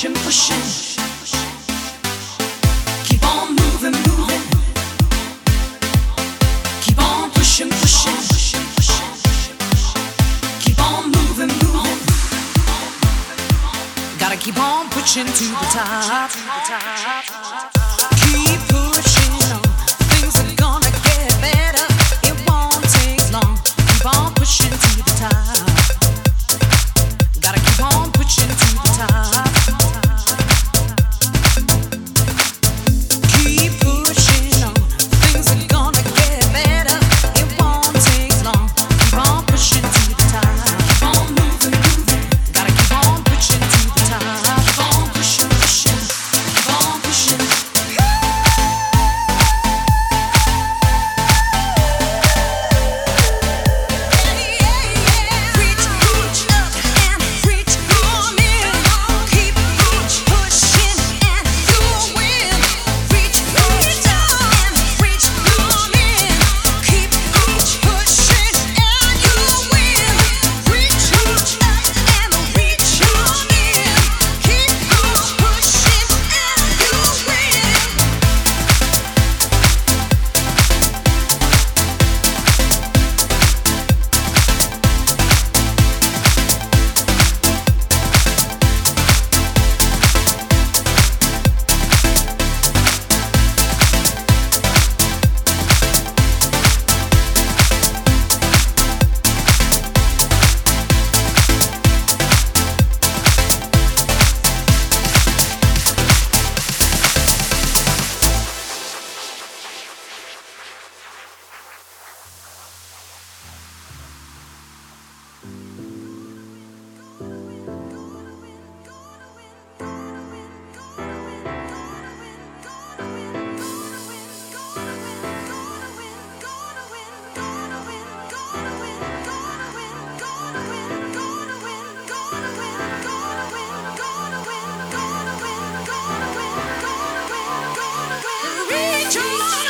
pushing, pushing. Keep on moving, moving. Keep on pushing, pushing. Keep on moving, moving. Gotta keep on pushing to the top. Keep Reach on